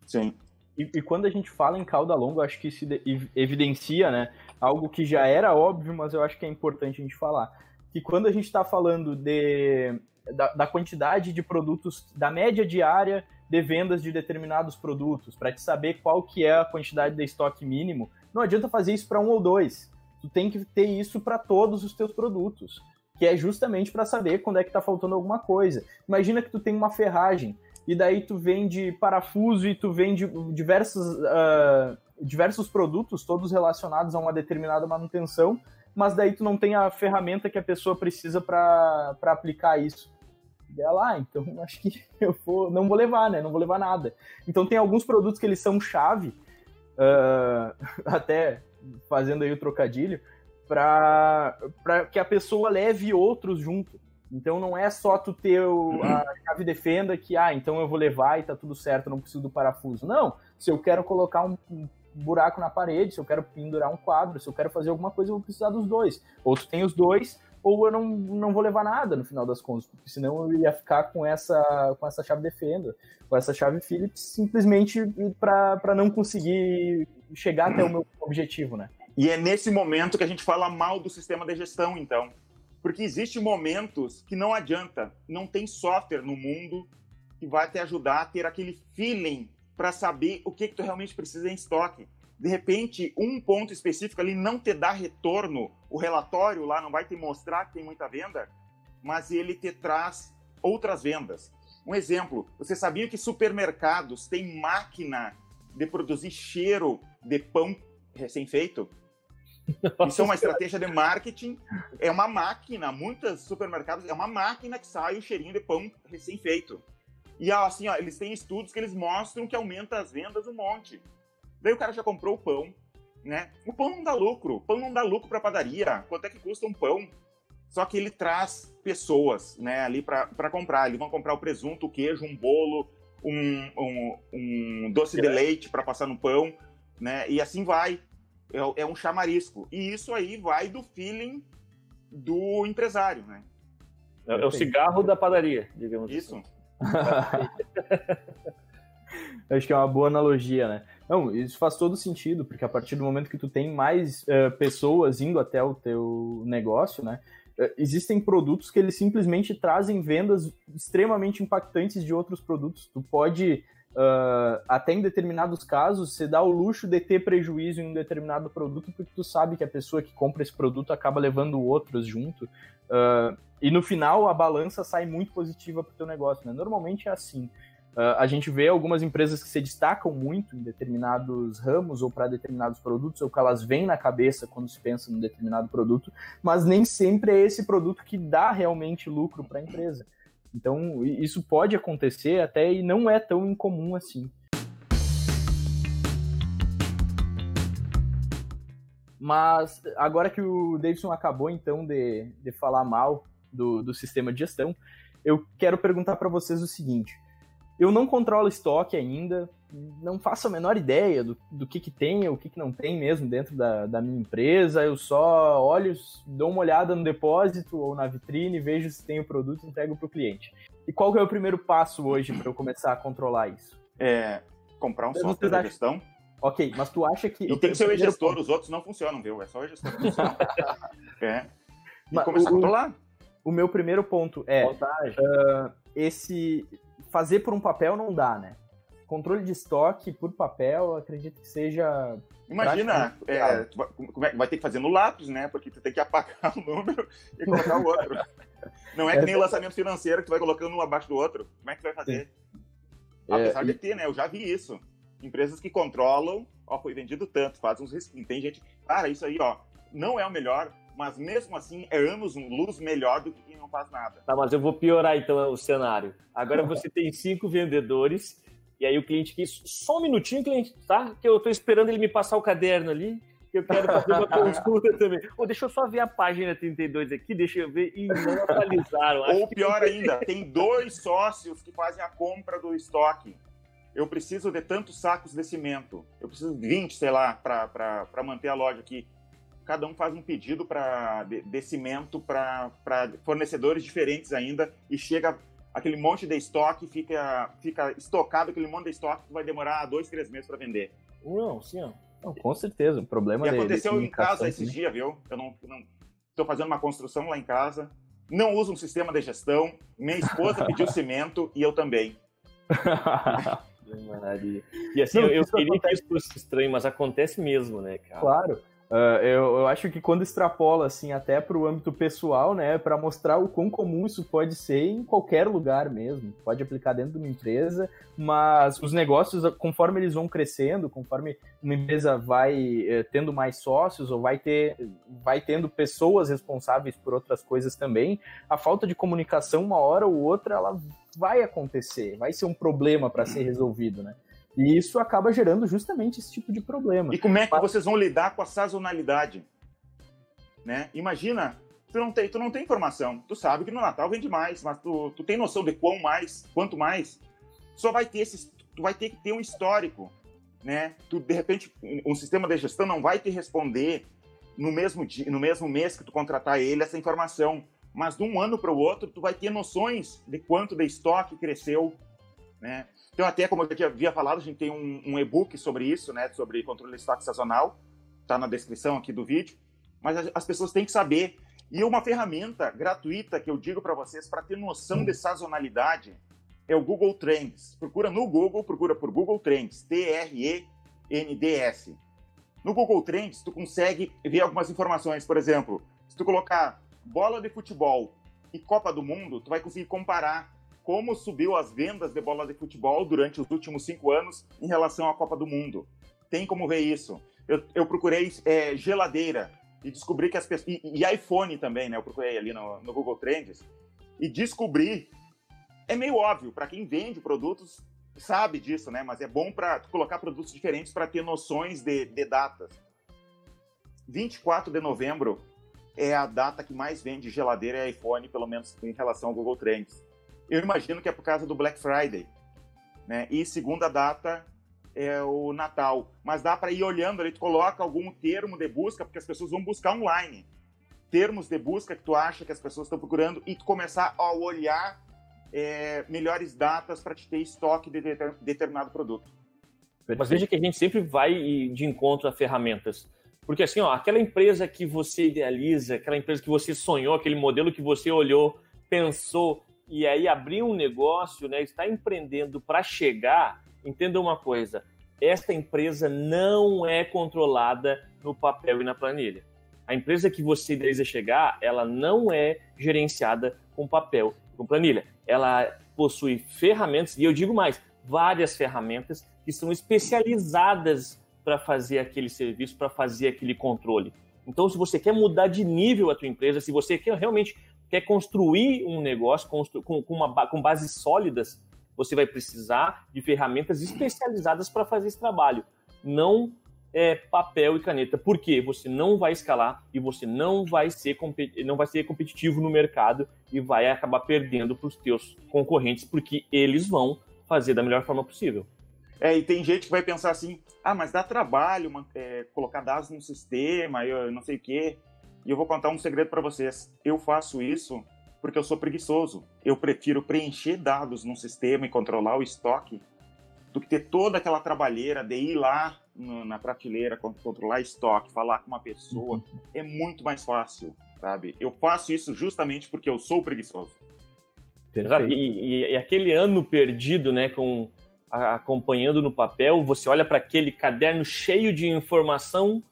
Sim. E, e, quando a gente fala em cauda longa, eu acho que isso evidencia, né? Algo que já era óbvio, mas eu acho que é importante a gente falar. Que quando a gente está falando de, da, da quantidade de produtos, da média diária de vendas de determinados produtos, para te saber qual que é a quantidade de estoque mínimo, não adianta fazer isso para um ou dois. Tu tem que ter isso para todos os teus produtos, que é justamente para saber quando é que está faltando alguma coisa. Imagina que tu tem uma ferragem e daí tu vende parafuso e tu vende diversos, uh, diversos produtos, todos relacionados a uma determinada manutenção, mas daí tu não tem a ferramenta que a pessoa precisa para aplicar isso dela, ah, então acho que eu vou, não vou levar, né? Não vou levar nada. Então tem alguns produtos que eles são chave, uh, até fazendo aí o trocadilho, para que a pessoa leve outros junto. Então não é só tu ter o, a chave defenda que, ah, então eu vou levar e tá tudo certo, não preciso do parafuso. Não, se eu quero colocar um, um buraco na parede, se eu quero pendurar um quadro, se eu quero fazer alguma coisa, eu vou precisar dos dois. Ou tu tem os dois, ou eu não, não vou levar nada no final das contas, porque senão eu ia ficar com essa, com essa chave Defender, com essa chave Philips, simplesmente para não conseguir chegar até o meu objetivo, né? E é nesse momento que a gente fala mal do sistema de gestão, então. Porque existem momentos que não adianta, não tem software no mundo que vai te ajudar a ter aquele feeling para saber o que, que tu realmente precisa em estoque de repente, um ponto específico ali não te dá retorno, o relatório lá não vai te mostrar que tem muita venda, mas ele te traz outras vendas. Um exemplo, você sabia que supermercados têm máquina de produzir cheiro de pão recém-feito? Isso é uma estratégia de marketing é uma máquina, muitos supermercados, é uma máquina que sai o cheirinho de pão recém-feito. E assim, ó, eles têm estudos que eles mostram que aumenta as vendas um monte. Daí o cara já comprou o pão, né? O pão não dá lucro, o pão não dá lucro para padaria. Quanto é que custa um pão? Só que ele traz pessoas, né, ali para comprar. Eles vão comprar o presunto, o queijo, um bolo, um, um, um doce de leite para passar no pão, né? E assim vai. É, é um chamarisco. E isso aí vai do feeling do empresário, né? É, é o cigarro da padaria, digamos Isso. assim. Acho que é uma boa analogia, né? Não, isso faz todo sentido, porque a partir do momento que tu tem mais uh, pessoas indo até o teu negócio, né? Uh, existem produtos que eles simplesmente trazem vendas extremamente impactantes de outros produtos. Tu pode, uh, até em determinados casos, você dá o luxo de ter prejuízo em um determinado produto, porque tu sabe que a pessoa que compra esse produto acaba levando outros junto. e no final a balança sai muito positiva para o teu negócio, né? Normalmente é assim. Uh, a gente vê algumas empresas que se destacam muito em determinados ramos ou para determinados produtos, ou que elas vêm na cabeça quando se pensa em determinado produto, mas nem sempre é esse produto que dá realmente lucro para a empresa. Então, isso pode acontecer até e não é tão incomum assim. Mas agora que o Davidson acabou então de, de falar mal do, do sistema de gestão, eu quero perguntar para vocês o seguinte eu não controlo estoque ainda, não faço a menor ideia do, do que, que tem ou o que, que não tem mesmo dentro da, da minha empresa. Eu só olho, dou uma olhada no depósito ou na vitrine, vejo se tem o produto e entrego para o cliente. E qual que é o primeiro passo hoje para eu começar a controlar isso? É comprar um software de gestão. Ok, mas tu acha que. E tem que ser o gestor, os outros não funcionam, viu? É só o gestor que funciona. é. E mas, começar o, a controlar. O meu primeiro ponto é. Uh, esse fazer por um papel não dá, né? Controle de estoque por papel, acredito que seja. Imagina, é, vai, vai ter que fazer no lápis, né? Porque tu tem que apagar o número e colocar o outro. Não é que nem o lançamento financeiro que tu vai colocando um abaixo do outro. Como é que tu vai fazer? É, Apesar de ter, né? Eu já vi isso. Empresas que controlam, ó, foi vendido tanto, fazem uns risquinhos. Tem gente, cara, isso aí, ó, não é o melhor, mas mesmo assim é anos luz melhor do que quem não faz nada. Tá, mas eu vou piorar então o cenário. Agora você tem cinco vendedores e aí o cliente quis só um minutinho, cliente, tá? Que eu tô esperando ele me passar o caderno ali, que eu quero fazer uma consulta também. Oh, deixa eu só ver a página 32 aqui, deixa eu ver. E não atualizaram. Ou pior ainda, tem dois sócios que fazem a compra do estoque. Eu preciso de tantos sacos de cimento. Eu preciso de 20, sei lá, para manter a loja aqui cada um faz um pedido para de, de cimento para fornecedores diferentes ainda e chega aquele monte de estoque, fica, fica estocado aquele monte de estoque que vai demorar dois, três meses para vender. Não, sim. Não, com certeza, o problema E aconteceu em casa esses né? dias, viu? Eu não estou fazendo uma construção lá em casa, não uso um sistema de gestão, minha esposa pediu cimento e eu também. e assim, não, eu, eu queria acontece... que isso fosse estranho, mas acontece mesmo, né, cara? Claro. Uh, eu, eu, acho que quando extrapola assim até para o âmbito pessoal, né, para mostrar o quão comum isso pode ser em qualquer lugar mesmo, pode aplicar dentro de uma empresa, mas os negócios, conforme eles vão crescendo, conforme uma empresa vai eh, tendo mais sócios ou vai ter, vai tendo pessoas responsáveis por outras coisas também, a falta de comunicação uma hora ou outra ela vai acontecer, vai ser um problema para ser resolvido, né? E isso acaba gerando justamente esse tipo de problema. E como é que Mas... vocês vão lidar com a sazonalidade? Né? Imagina, tu não, tem, tu não tem informação. Tu sabe que no Natal vende mais, mas tu, tu tem noção de quão mais, quanto mais. Só vai ter esses, tu vai ter que ter um histórico, né? Tu de repente um sistema de gestão não vai te responder no mesmo dia, no mesmo mês que tu contratar ele essa informação, mas de um ano para o outro tu vai ter noções de quanto de estoque cresceu, né? Então, até como eu já havia falado, a gente tem um, um e-book sobre isso, né, sobre controle de estoque sazonal, está na descrição aqui do vídeo, mas as, as pessoas têm que saber. E uma ferramenta gratuita que eu digo para vocês para ter noção de sazonalidade é o Google Trends. Procura no Google, procura por Google Trends, T-R-E-N-D-S. No Google Trends, tu consegue ver algumas informações. Por exemplo, se tu colocar bola de futebol e Copa do Mundo, tu vai conseguir comparar como subiu as vendas de bola de futebol durante os últimos cinco anos em relação à Copa do Mundo. Tem como ver isso. Eu, eu procurei é, geladeira. e descobri que as pessoas. E, e, iPhone também, né? Eu procurei ali no, no Google Trends e descobri. É meio óbvio, para quem vende produtos, sabe disso, né? Mas é bom para colocar produtos diferentes para ter noções de, de datas. 24 de novembro é a data que mais vende geladeira e iPhone, pelo menos em relação ao Google Trends. Eu imagino que é por causa do Black Friday. Né? E segunda data é o Natal. Mas dá para ir olhando ali, tu coloca algum termo de busca, porque as pessoas vão buscar online. Termos de busca que tu acha que as pessoas estão procurando e tu começar a olhar é, melhores datas para te ter estoque de determinado produto. Mas veja que a gente sempre vai de encontro a ferramentas. Porque assim, ó, aquela empresa que você idealiza, aquela empresa que você sonhou, aquele modelo que você olhou, pensou e aí abriu um negócio, né, está empreendendo para chegar, entenda uma coisa, esta empresa não é controlada no papel e na planilha. A empresa que você deseja chegar, ela não é gerenciada com papel com planilha. Ela possui ferramentas, e eu digo mais, várias ferramentas que são especializadas para fazer aquele serviço, para fazer aquele controle. Então, se você quer mudar de nível a tua empresa, se você quer realmente quer construir um negócio constru com, com, uma, com bases sólidas, você vai precisar de ferramentas especializadas para fazer esse trabalho. Não é, papel e caneta. Por quê? Você não vai escalar e você não vai ser, não vai ser competitivo no mercado e vai acabar perdendo para os teus concorrentes, porque eles vão fazer da melhor forma possível. É, e tem gente que vai pensar assim, ah, mas dá trabalho é, colocar dados no sistema, eu não sei o quê. E eu vou contar um segredo para vocês. Eu faço isso porque eu sou preguiçoso. Eu prefiro preencher dados num sistema e controlar o estoque do que ter toda aquela trabalheira de ir lá no, na prateleira, controlar estoque, falar com uma pessoa. Uhum. É muito mais fácil, sabe? Eu faço isso justamente porque eu sou preguiçoso. E, e, e aquele ano perdido, né, com a, acompanhando no papel, você olha para aquele caderno cheio de informação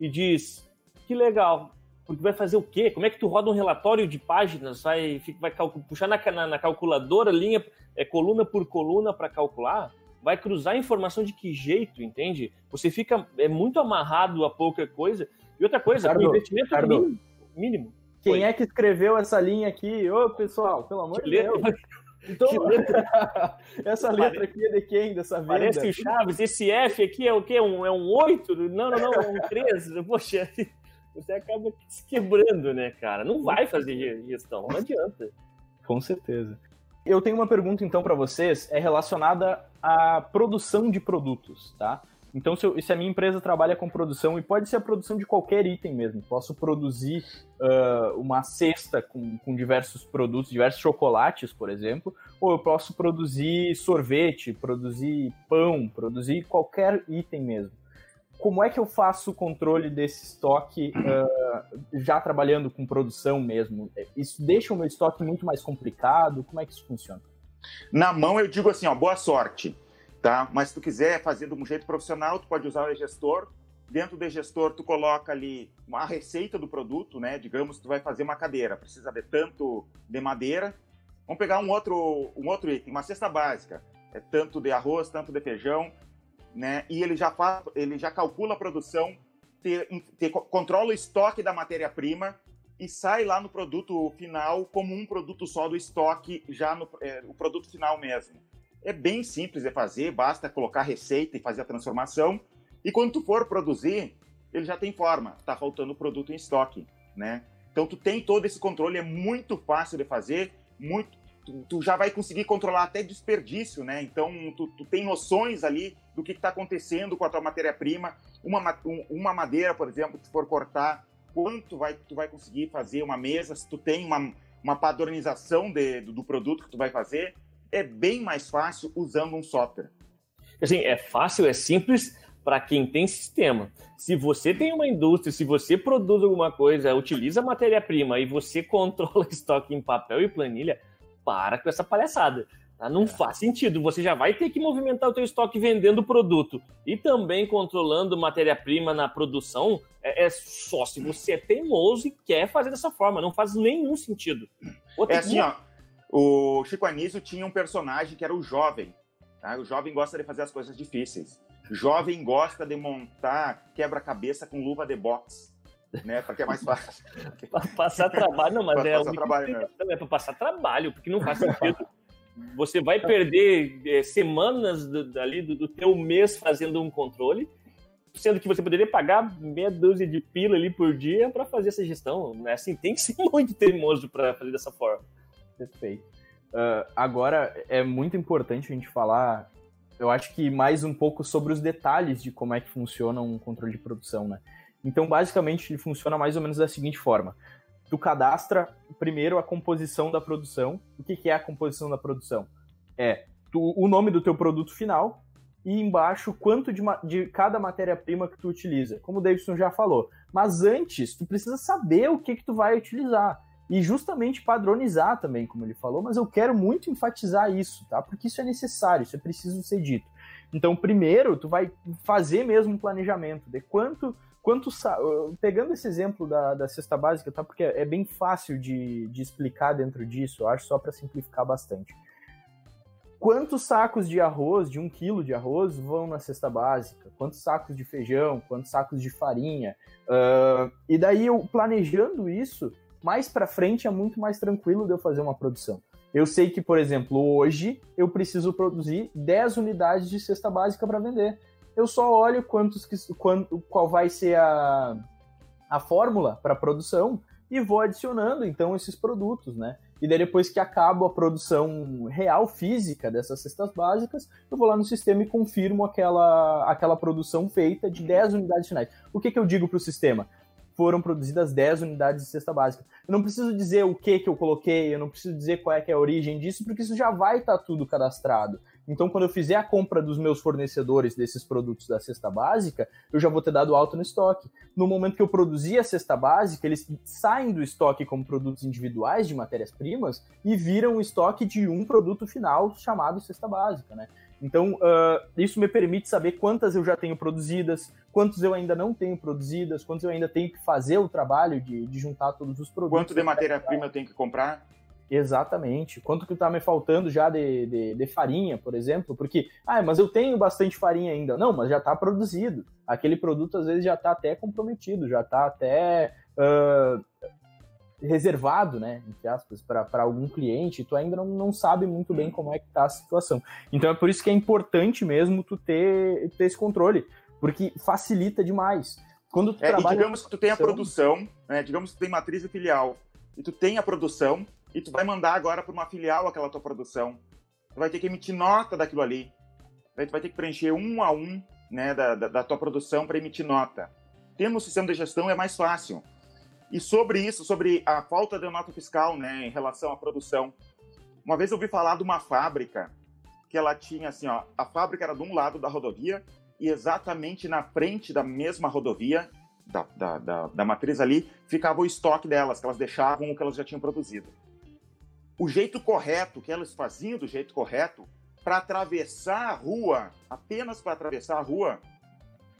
e diz: que legal, porque vai fazer o quê? Como é que tu roda um relatório de páginas? Vai, vai puxar na, na, na, calculadora, linha, é, coluna por coluna para calcular? Vai cruzar informação de que jeito, entende? Você fica é muito amarrado a pouca coisa. E outra coisa, Ricardo, o investimento Ricardo, mínimo. mínimo. Quem Foi. é que escreveu essa linha aqui? Ô, pessoal, pelo amor de Deus. Então, essa letra aqui é de quem, dessa venda? Parece Chaves, esse F aqui é o quê? Um, é um 8? Não, não, não, é um 13. Poxa, você acaba se quebrando, né, cara? Não vai fazer gestão, não adianta. Com certeza. Eu tenho uma pergunta então para vocês, é relacionada à produção de produtos, tá? Então, se, eu, se, a minha empresa trabalha com produção, e pode ser a produção de qualquer item mesmo, posso produzir uh, uma cesta com, com, diversos produtos, diversos chocolates, por exemplo, ou eu posso produzir sorvete, produzir pão, produzir qualquer item mesmo como é que eu faço o controle desse estoque uh, já trabalhando com produção mesmo? Isso deixa o meu estoque muito mais complicado? Como é que isso funciona? Na mão eu digo assim, ó, boa sorte, tá? Mas se tu quiser fazer de um jeito profissional, tu pode usar o e-gestor. Dentro do e-gestor tu coloca ali uma receita do produto, né? Digamos que tu vai fazer uma cadeira, precisa de tanto de madeira. Vamos pegar um outro, um outro item, uma cesta básica. É tanto de arroz, tanto de feijão, né? E ele já faz, ele já calcula a produção, te, te, controla o estoque da matéria-prima e sai lá no produto final como um produto só do estoque, já no é, o produto final mesmo. É bem simples de fazer, basta colocar receita e fazer a transformação. E quando tu for produzir, ele já tem forma, está faltando o produto em estoque, né? Então tu tem todo esse controle, é muito fácil de fazer, muito tu, tu, já vai conseguir controlar até desperdício, né? Então, tu, tu tem noções ali do que está acontecendo com a tua matéria-prima. Uma, uma madeira, por exemplo, se for cortar, quanto vai, tu vai conseguir fazer uma mesa, se tu tem uma, uma padronização de, do, do produto que tu vai fazer, é bem mais fácil usando um software. Assim, é fácil, é simples para quem tem sistema. Se você tem uma indústria, se você produz alguma coisa, utiliza matéria-prima e você controla estoque em papel e planilha, para com essa palhaçada. Tá? Não é. faz sentido. Você já vai ter que movimentar o teu estoque vendendo o produto e também controlando matéria-prima na produção. É, é, só se você é teimoso e quer fazer dessa forma. Não faz nenhum sentido. Outra é assim, ó. O Chico Anísio tinha um personagem que era o jovem. Tá? O jovem gosta de fazer as coisas difíceis. O jovem gosta de montar quebra-cabeça com luva de boxe. Né? Porque é mais fácil. passar trabalho, não, mas pra é passar trabalho, né? é para passar trabalho, porque não faz sentido. Você vai perder é, semanas do, ali do, do teu mês fazendo um controle, sendo que você poderia pagar meia dúzia de pila ali por dia para fazer essa gestão. Né? Assim, tem que ser muito teimoso para fazer dessa forma. Perfeito. Uh, agora, é muito importante a gente falar, eu acho que mais um pouco sobre os detalhes de como é que funciona um controle de produção, né? Então, basicamente, ele funciona mais ou menos da seguinte forma. Tu cadastra primeiro a composição da produção. O que, que é a composição da produção? É tu, o nome do teu produto final e embaixo quanto de, de cada matéria-prima que tu utiliza, como o Davidson já falou. Mas antes, tu precisa saber o que, que tu vai utilizar e justamente padronizar também, como ele falou, mas eu quero muito enfatizar isso, tá? Porque isso é necessário, isso é preciso ser dito. Então, primeiro, tu vai fazer mesmo um planejamento de quanto quanto pegando esse exemplo da, da cesta básica, tá? Porque é bem fácil de, de explicar dentro disso, eu acho, só para simplificar bastante. Quantos sacos de arroz, de um quilo de arroz, vão na cesta básica? Quantos sacos de feijão? Quantos sacos de farinha? Uh, e daí eu planejando isso, mais para frente é muito mais tranquilo de eu fazer uma produção. Eu sei que, por exemplo, hoje eu preciso produzir 10 unidades de cesta básica para vender. Eu só olho quantos que, qual vai ser a, a fórmula para produção e vou adicionando então esses produtos, né? E daí depois que acabo a produção real física dessas cestas básicas, eu vou lá no sistema e confirmo aquela, aquela produção feita de 10 unidades finais. O que, que eu digo para o sistema? foram produzidas 10 unidades de cesta básica. Eu não preciso dizer o que que eu coloquei, eu não preciso dizer qual é, é a origem disso, porque isso já vai estar tá tudo cadastrado. Então, quando eu fizer a compra dos meus fornecedores desses produtos da cesta básica, eu já vou ter dado alto no estoque. No momento que eu produzir a cesta básica, eles saem do estoque como produtos individuais de matérias-primas e viram o estoque de um produto final chamado cesta básica, né? Então, uh, isso me permite saber quantas eu já tenho produzidas, quantos eu ainda não tenho produzidas, quantos eu ainda tenho que fazer o trabalho de, de juntar todos os produtos. Quanto de matéria-prima eu tenho que comprar? Exatamente. Quanto que está me faltando já de, de, de, farinha, por exemplo? Porque, ah, mas eu tenho bastante farinha ainda. Não, mas já está produzido. Aquele produto às vezes já está até comprometido, já está até uh, reservado, né, entre aspas, para algum cliente, tu ainda não, não sabe muito bem como é que tá a situação. Então é por isso que é importante mesmo tu ter, ter esse controle, porque facilita demais. Quando tu é, trabalha... digamos que tu tem a produção, né, digamos que tu tem matriz e filial, e tu tem a produção, e tu vai mandar agora para uma filial aquela tua produção. Tu vai ter que emitir nota daquilo ali. Tu vai ter que preencher um a um né, da, da, da tua produção para emitir nota. Tendo um sistema de gestão é mais fácil. E sobre isso, sobre a falta de nota fiscal, né, em relação à produção. Uma vez eu ouvi falar de uma fábrica que ela tinha assim, ó, a fábrica era de um lado da rodovia e exatamente na frente da mesma rodovia, da, da, da, da matriz ali, ficava o estoque delas, que elas deixavam o que elas já tinham produzido. O jeito correto, que elas faziam do jeito correto, para atravessar a rua, apenas para atravessar a rua,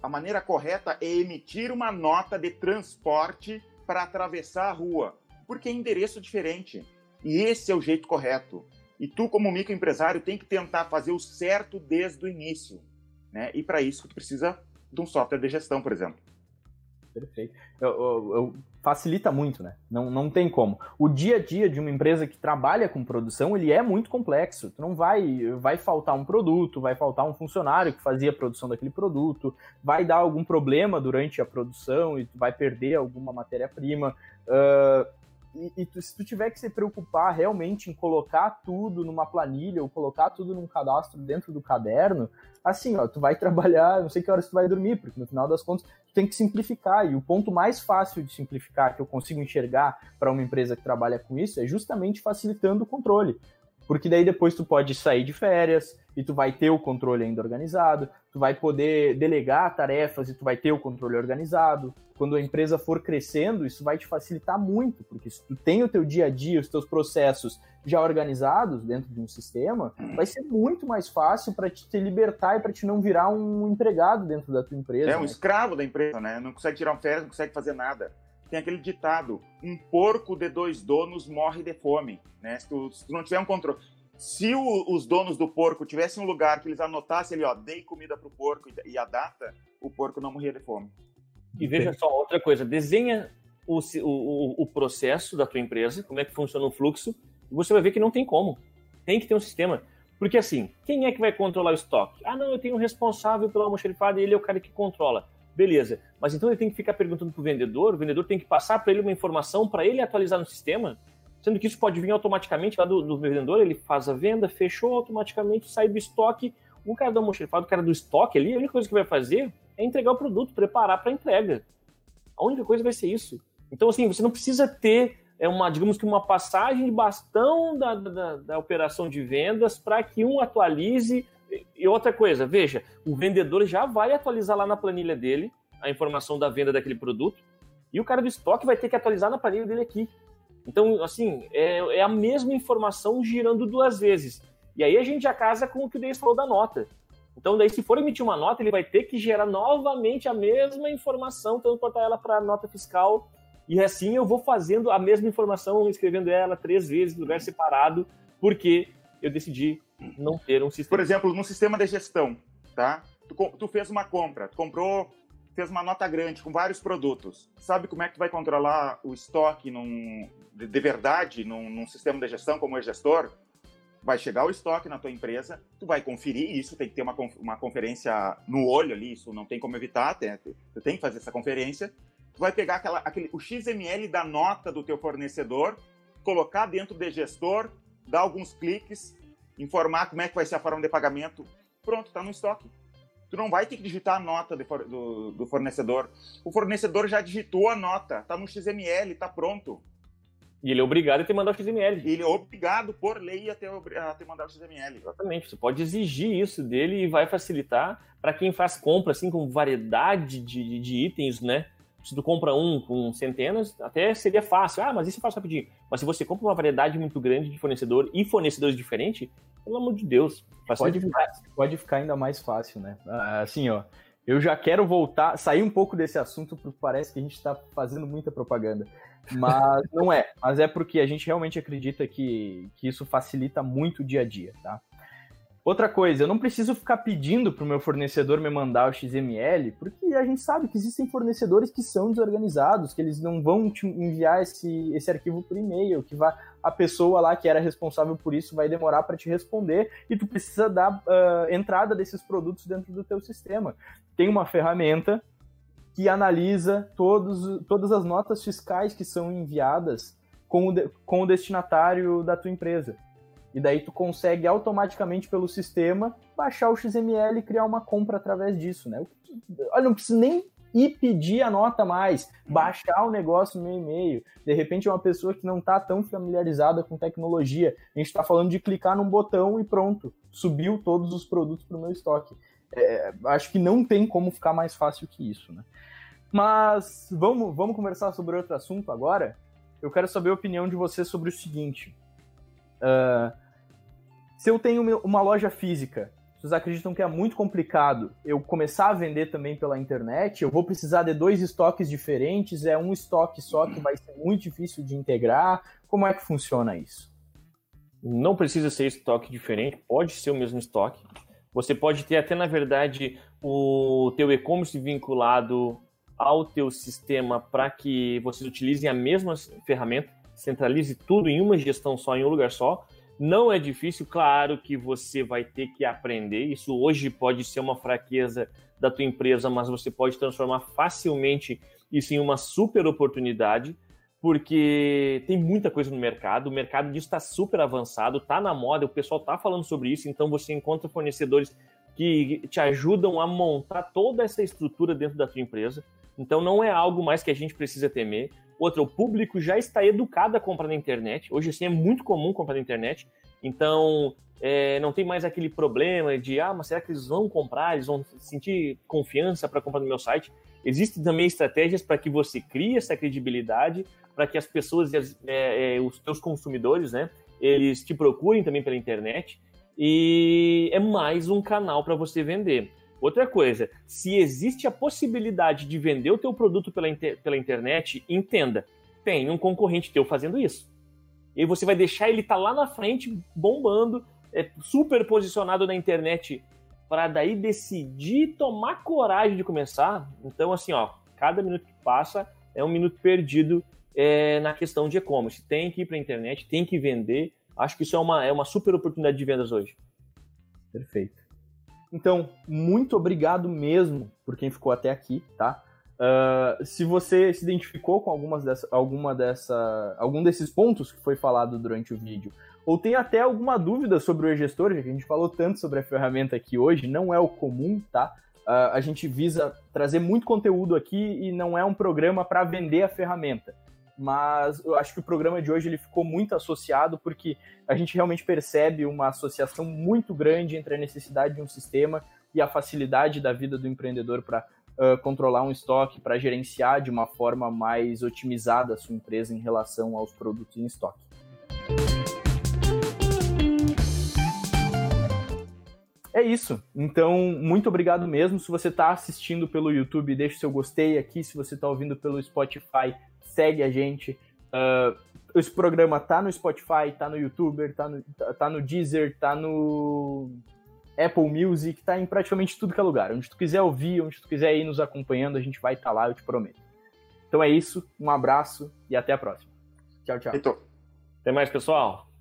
a maneira correta é emitir uma nota de transporte para atravessar a rua, porque é endereço diferente. E esse é o jeito correto. E tu, como microempresário, tem que tentar fazer o certo desde o início. Né? E para isso, tu precisa de um software de gestão, por exemplo. Perfeito. Eu, eu, eu, facilita muito, né? Não, não tem como. O dia a dia de uma empresa que trabalha com produção, ele é muito complexo. Tu não vai, vai faltar um produto, vai faltar um funcionário que fazia a produção daquele produto, vai dar algum problema durante a produção e tu vai perder alguma matéria-prima. Uh, e, e tu, se tu tiver que se preocupar realmente em colocar tudo numa planilha ou colocar tudo num cadastro dentro do caderno, assim, ó, tu vai trabalhar, não sei que horas tu vai dormir, porque no final das contas tu tem que simplificar. E o ponto mais fácil de simplificar que eu consigo enxergar para uma empresa que trabalha com isso é justamente facilitando o controle. Porque daí depois tu pode sair de férias e tu vai ter o controle ainda organizado, tu vai poder delegar tarefas e tu vai ter o controle organizado. Quando a empresa for crescendo, isso vai te facilitar muito, porque se tu tem o teu dia a dia, os teus processos já organizados dentro de um sistema, vai ser muito mais fácil para te, te libertar e para te não virar um empregado dentro da tua empresa. É um né? escravo da empresa, né? Não consegue tirar um férias, não consegue fazer nada. Tem aquele ditado: um porco de dois donos morre de fome, né? Se tu, se tu não tiver um controle. Se o, os donos do porco tivessem um lugar que eles anotassem ali, ó, dei comida pro porco e, e a data, o porco não morria de fome. E veja só, outra coisa, desenha o, o, o processo da tua empresa, como é que funciona o fluxo, e você vai ver que não tem como. Tem que ter um sistema. Porque assim, quem é que vai controlar o estoque? Ah, não, eu tenho um responsável pela almoxarifada e ele é o cara que controla. Beleza, mas então ele tem que ficar perguntando para o vendedor, o vendedor tem que passar para ele uma informação para ele atualizar no sistema, sendo que isso pode vir automaticamente lá do, do, vendedor, ele faz a venda, fechou automaticamente, sai do estoque, o cara do almoxarifado, o cara do estoque ali, a única coisa que vai fazer é entregar o produto, preparar para entrega. A única coisa vai ser isso. Então, assim, você não precisa ter é uma, digamos que uma passagem de bastão da, da, da operação de vendas para que um atualize. E outra coisa, veja, o vendedor já vai atualizar lá na planilha dele a informação da venda daquele produto e o cara do estoque vai ter que atualizar na planilha dele aqui. Então, assim, é, é a mesma informação girando duas vezes. E aí a gente já casa com o que o Denis falou da nota. Então, daí, se for emitir uma nota, ele vai ter que gerar novamente a mesma informação, transportar ela para a nota fiscal e assim eu vou fazendo a mesma informação, escrevendo ela três vezes, em lugar separado, porque eu decidi não ter um sistema. Por exemplo, no sistema de gestão, tá? Tu, tu fez uma compra, tu comprou, fez uma nota grande com vários produtos. Sabe como é que tu vai controlar o estoque num, de, de verdade num, num sistema de gestão como é gestor? Vai chegar o estoque na tua empresa, tu vai conferir isso, tem que ter uma, uma conferência no olho ali, isso não tem como evitar, tem, tu tem que fazer essa conferência, tu vai pegar aquela, aquele, o XML da nota do teu fornecedor, colocar dentro do gestor, dar alguns cliques, informar como é que vai ser a forma de pagamento, pronto, está no estoque. Tu não vai ter que digitar a nota do, do, fornecedor. O fornecedor já digitou a nota, está no XML, está pronto. E ele é obrigado a ter mandado o XML. Ele é obrigado, por lei, a ter, a ter mandado o XML. Exatamente. Você pode exigir isso dele e vai facilitar para quem faz compra assim com variedade de, de itens, né? se tu compra um com centenas, até seria fácil. Ah, mas isso eu faço rapidinho. Mas se você compra uma variedade muito grande de fornecedor e fornecedores diferentes, pelo amor de Deus, pode ficar, pode ficar ainda mais fácil, né? Ah, assim, ó, eu já quero voltar, sair um pouco desse assunto, porque parece que a gente está fazendo muita propaganda. Mas não é. Mas é porque a gente realmente acredita que, que isso facilita muito o dia a dia, tá? Outra coisa, eu não preciso ficar pedindo para o meu fornecedor me mandar o XML, porque a gente sabe que existem fornecedores que são desorganizados, que eles não vão te enviar esse, esse arquivo por e-mail, que vai, a pessoa lá que era responsável por isso vai demorar para te responder e tu precisa dar uh, entrada desses produtos dentro do teu sistema. Tem uma ferramenta que analisa todos, todas as notas fiscais que são enviadas com o, de, com o destinatário da tua empresa. E daí tu consegue automaticamente pelo sistema baixar o XML e criar uma compra através disso, né? Olha, não preciso nem ir pedir a nota mais, baixar o negócio no meu e-mail. De repente, é uma pessoa que não está tão familiarizada com tecnologia. A gente está falando de clicar num botão e pronto, subiu todos os produtos para o meu estoque. É, acho que não tem como ficar mais fácil que isso, né? Mas vamos, vamos conversar sobre outro assunto agora. Eu quero saber a opinião de você sobre o seguinte. Uh, se eu tenho uma loja física, vocês acreditam que é muito complicado eu começar a vender também pela internet? Eu vou precisar de dois estoques diferentes? É um estoque só que vai ser muito difícil de integrar? Como é que funciona isso? Não precisa ser estoque diferente, pode ser o mesmo estoque. Você pode ter até, na verdade, o teu e-commerce vinculado ao teu sistema para que vocês utilizem a mesma ferramenta, centralize tudo em uma gestão só, em um lugar só. Não é difícil, claro que você vai ter que aprender. Isso hoje pode ser uma fraqueza da tua empresa, mas você pode transformar facilmente isso em uma super oportunidade, porque tem muita coisa no mercado. O mercado disso está super avançado, está na moda, o pessoal está falando sobre isso. Então você encontra fornecedores que te ajudam a montar toda essa estrutura dentro da tua empresa. Então não é algo mais que a gente precisa temer. Outra, o público já está educado a comprar na internet. Hoje, assim, é muito comum comprar na internet. Então, é, não tem mais aquele problema de, ah, mas será que eles vão comprar? Eles vão sentir confiança para comprar no meu site? Existem também estratégias para que você crie essa credibilidade, para que as pessoas, é, é, os seus consumidores, né, eles te procurem também pela internet. E é mais um canal para você vender. Outra coisa, se existe a possibilidade de vender o teu produto pela, inter pela internet, entenda, tem um concorrente teu fazendo isso. E você vai deixar ele estar tá lá na frente, bombando, é, super posicionado na internet, para daí decidir tomar coragem de começar. Então, assim, ó, Cada minuto que passa é um minuto perdido é, na questão de e-commerce. Tem que ir para a internet, tem que vender. Acho que isso é uma, é uma super oportunidade de vendas hoje. Perfeito. Então, muito obrigado mesmo por quem ficou até aqui, tá? Uh, se você se identificou com algumas dessa, alguma dessa, algum desses pontos que foi falado durante o vídeo, ou tem até alguma dúvida sobre o e-gestor, já que a gente falou tanto sobre a ferramenta aqui hoje, não é o comum, tá? Uh, a gente visa trazer muito conteúdo aqui e não é um programa para vender a ferramenta. Mas eu acho que o programa de hoje ele ficou muito associado porque a gente realmente percebe uma associação muito grande entre a necessidade de um sistema e a facilidade da vida do empreendedor para uh, controlar um estoque, para gerenciar de uma forma mais otimizada a sua empresa em relação aos produtos em estoque. É isso. Então, muito obrigado mesmo. Se você está assistindo pelo YouTube, deixe seu gostei aqui. Se você está ouvindo pelo Spotify, segue a gente. Uh, esse programa tá no Spotify, tá no YouTube, tá no, tá no Deezer, tá no Apple Music, tá em praticamente tudo que é lugar. Onde tu quiser ouvir, onde tu quiser ir nos acompanhando, a gente vai estar tá lá, eu te prometo. Então é isso, um abraço e até a próxima. Tchau, tchau. Até mais, pessoal.